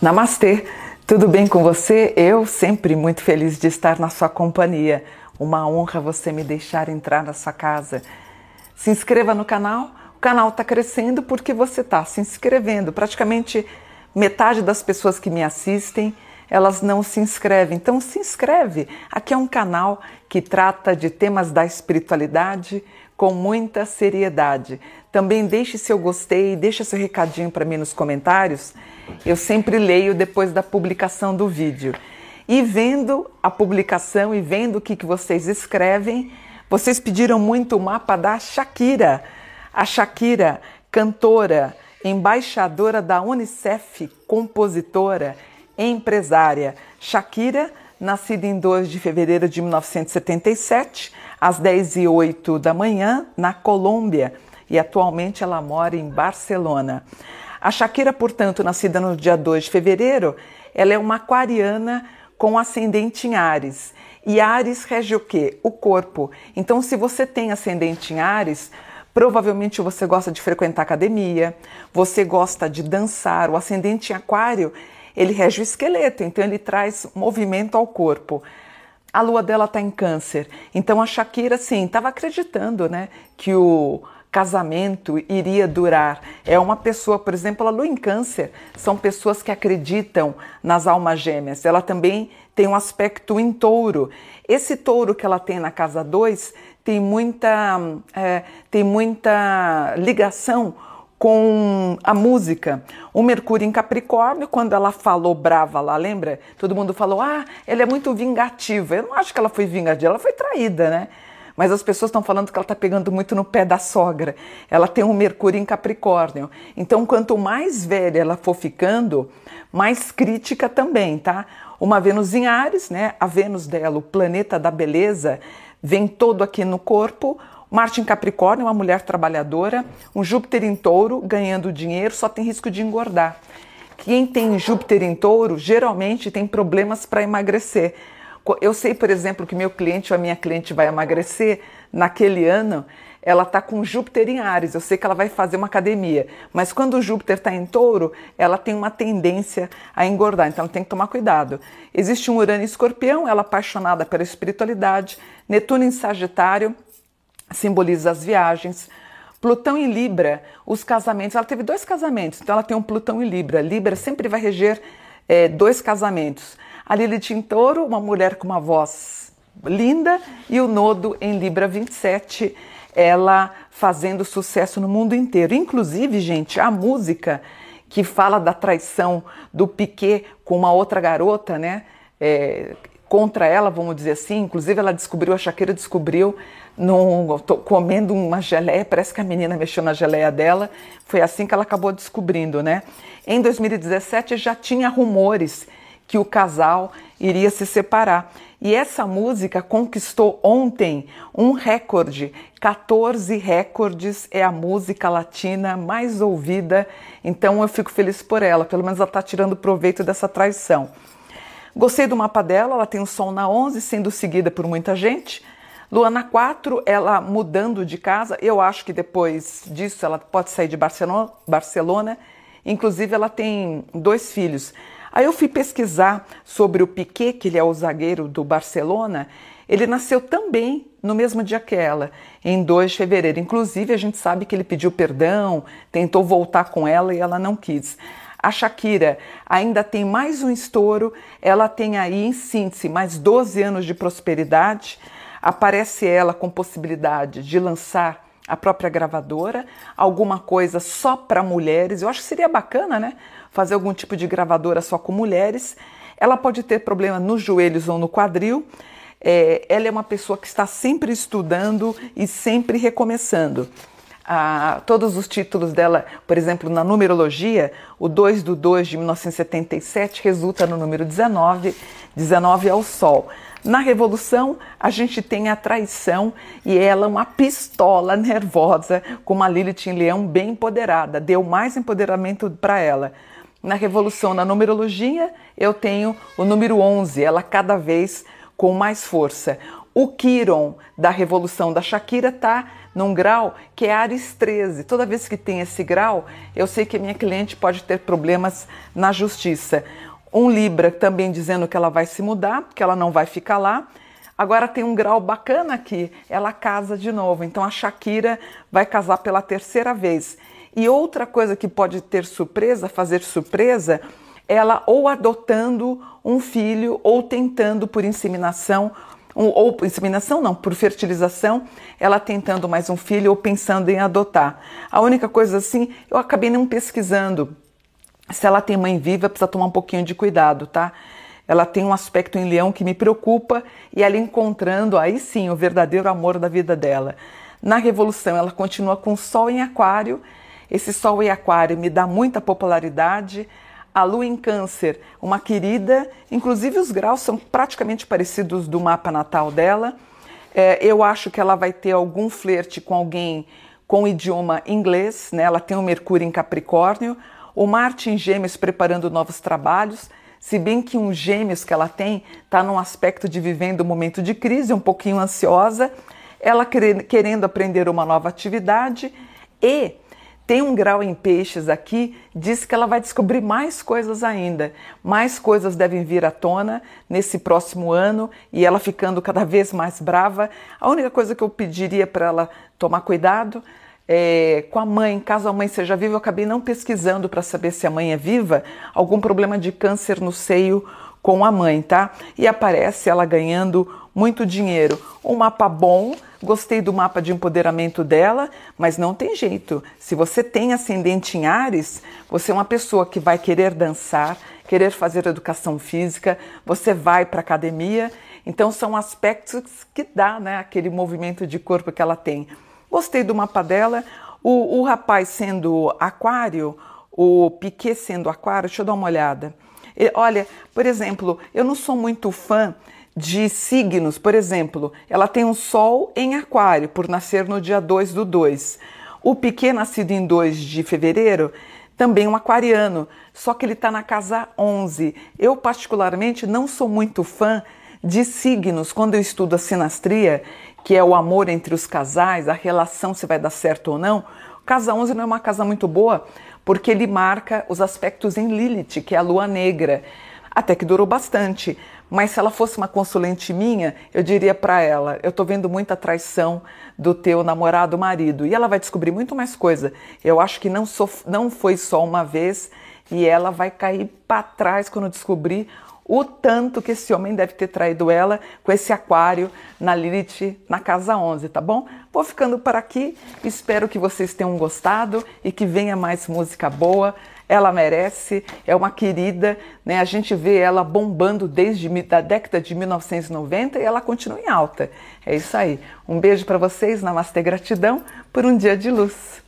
Namastê, tudo bem com você? Eu sempre muito feliz de estar na sua companhia. Uma honra você me deixar entrar na sua casa. Se inscreva no canal. O canal está crescendo porque você está se inscrevendo. Praticamente metade das pessoas que me assistem elas não se inscrevem. Então se inscreve. Aqui é um canal que trata de temas da espiritualidade com muita seriedade. Também deixe seu gostei, deixe seu recadinho para mim nos comentários. Eu sempre leio depois da publicação do vídeo. E vendo a publicação e vendo o que, que vocês escrevem, vocês pediram muito o mapa da Shakira. A Shakira, cantora, embaixadora da Unicef, compositora, empresária. Shakira, nascida em 2 de fevereiro de 1977, às 10 e 08 da manhã, na Colômbia, e atualmente ela mora em Barcelona. A Shakira, portanto, nascida no dia 2 de fevereiro, ela é uma aquariana com ascendente em Ares. E Ares rege o quê? O corpo. Então, se você tem ascendente em Ares, provavelmente você gosta de frequentar academia, você gosta de dançar. O ascendente em Aquário, ele rege o esqueleto, então ele traz movimento ao corpo a lua dela está em câncer. Então a Shakira, sim, estava acreditando né, que o casamento iria durar. É uma pessoa, por exemplo, a lua em câncer, são pessoas que acreditam nas almas gêmeas. Ela também tem um aspecto em touro. Esse touro que ela tem na casa 2 tem muita, é, tem muita ligação com a música. O Mercúrio em Capricórnio, quando ela falou brava lá, lembra? Todo mundo falou: ah, ela é muito vingativa. Eu não acho que ela foi vingativa, ela foi traída, né? Mas as pessoas estão falando que ela está pegando muito no pé da sogra. Ela tem um Mercúrio em Capricórnio. Então, quanto mais velha ela for ficando, mais crítica também, tá? Uma Vênus em Ares, né? A Vênus dela, o planeta da beleza, vem todo aqui no corpo Marte em Capricórnio, uma mulher trabalhadora, um Júpiter em Touro, ganhando dinheiro, só tem risco de engordar. Quem tem Júpiter em Touro geralmente tem problemas para emagrecer. Eu sei, por exemplo, que meu cliente ou a minha cliente vai emagrecer naquele ano, ela está com Júpiter em Ares. Eu sei que ela vai fazer uma academia, mas quando o Júpiter está em Touro, ela tem uma tendência a engordar, então tem que tomar cuidado. Existe um Urano em Escorpião, ela é apaixonada pela espiritualidade, Netuno em Sagitário, simboliza as viagens. Plutão em Libra, os casamentos. Ela teve dois casamentos, então ela tem um Plutão em Libra. Libra sempre vai reger é, dois casamentos. A Lilith em Touro, uma mulher com uma voz linda, e o Nodo em Libra 27, ela fazendo sucesso no mundo inteiro. Inclusive, gente, a música que fala da traição do Piquet com uma outra garota, né? É, contra ela, vamos dizer assim. Inclusive, ela descobriu, a Shakira descobriu, num, comendo uma geleia, parece que a menina mexeu na geleia dela. Foi assim que ela acabou descobrindo, né? Em 2017 já tinha rumores que o casal iria se separar. E essa música conquistou ontem um recorde. 14 recordes é a música latina mais ouvida. Então eu fico feliz por ela, pelo menos ela está tirando proveito dessa traição. Gostei do mapa dela, ela tem o Sol na 11, sendo seguida por muita gente. Lua na 4, ela mudando de casa. Eu acho que depois disso ela pode sair de Barcelona. Barcelona. Inclusive, ela tem dois filhos. Aí eu fui pesquisar sobre o Piquet, que ele é o zagueiro do Barcelona. Ele nasceu também no mesmo dia que ela, em 2 de fevereiro. Inclusive, a gente sabe que ele pediu perdão, tentou voltar com ela e ela não quis. A Shakira ainda tem mais um estouro, ela tem aí, em síntese, mais 12 anos de prosperidade. Aparece ela com possibilidade de lançar a própria gravadora, alguma coisa só para mulheres. Eu acho que seria bacana, né? Fazer algum tipo de gravadora só com mulheres. Ela pode ter problema nos joelhos ou no quadril. É, ela é uma pessoa que está sempre estudando e sempre recomeçando todos os títulos dela, por exemplo, na numerologia, o 2 do 2 de 1977 resulta no número 19, 19 é o Sol. Na Revolução, a gente tem a traição e ela uma pistola nervosa, com uma Lilith em leão bem empoderada, deu mais empoderamento para ela. Na Revolução, na numerologia, eu tenho o número 11, ela cada vez com mais força. O Quiron da Revolução da Shakira está num grau que é Ares 13. Toda vez que tem esse grau, eu sei que a minha cliente pode ter problemas na justiça. Um Libra também dizendo que ela vai se mudar, que ela não vai ficar lá. Agora tem um grau bacana aqui, ela casa de novo. Então a Shakira vai casar pela terceira vez. E outra coisa que pode ter surpresa, fazer surpresa, ela ou adotando um filho ou tentando por inseminação ou por inseminação não, por fertilização, ela tentando mais um filho ou pensando em adotar. A única coisa assim, eu acabei não pesquisando. Se ela tem mãe viva, precisa tomar um pouquinho de cuidado, tá? Ela tem um aspecto em leão que me preocupa e ela encontrando aí sim o verdadeiro amor da vida dela. Na revolução, ela continua com sol em aquário. Esse sol em aquário me dá muita popularidade a Lua em Câncer, uma querida, inclusive os graus são praticamente parecidos do mapa natal dela. É, eu acho que ela vai ter algum flerte com alguém com idioma inglês, né? ela tem o Mercúrio em Capricórnio, o Marte em Gêmeos preparando novos trabalhos, se bem que um Gêmeos que ela tem está num aspecto de vivendo um momento de crise, um pouquinho ansiosa, ela querendo aprender uma nova atividade e tem um grau em peixes aqui, diz que ela vai descobrir mais coisas ainda. Mais coisas devem vir à tona nesse próximo ano e ela ficando cada vez mais brava. A única coisa que eu pediria para ela tomar cuidado é, com a mãe, caso a mãe seja viva, eu acabei não pesquisando para saber se a mãe é viva, algum problema de câncer no seio com a mãe, tá? E aparece ela ganhando muito dinheiro. Um mapa bom, gostei do mapa de empoderamento dela, mas não tem jeito. Se você tem ascendente em Ares, você é uma pessoa que vai querer dançar, querer fazer educação física, você vai para academia. Então são aspectos que dá, né, aquele movimento de corpo que ela tem. Gostei do mapa dela. O, o rapaz sendo aquário, o Piquet sendo aquário, deixa eu dar uma olhada. Olha, por exemplo, eu não sou muito fã de signos, por exemplo, ela tem um Sol em Aquário, por nascer no dia 2 do 2. O Piquet, nascido em 2 de fevereiro, também um aquariano, só que ele está na casa 11. Eu, particularmente, não sou muito fã de signos. Quando eu estudo a sinastria, que é o amor entre os casais, a relação se vai dar certo ou não, casa 11 não é uma casa muito boa, porque ele marca os aspectos em Lilith, que é a lua negra. Até que durou bastante. Mas se ela fosse uma consulente minha, eu diria para ela: eu estou vendo muita traição do teu namorado marido. E ela vai descobrir muito mais coisa. Eu acho que não, sou, não foi só uma vez e ela vai cair para trás quando descobrir o tanto que esse homem deve ter traído ela com esse aquário na Lilith na casa 11, tá bom? Vou ficando por aqui, espero que vocês tenham gostado e que venha mais música boa ela merece, é uma querida, né? A gente vê ela bombando desde a década de 1990 e ela continua em alta. É isso aí. Um beijo para vocês, namastê, gratidão por um dia de luz.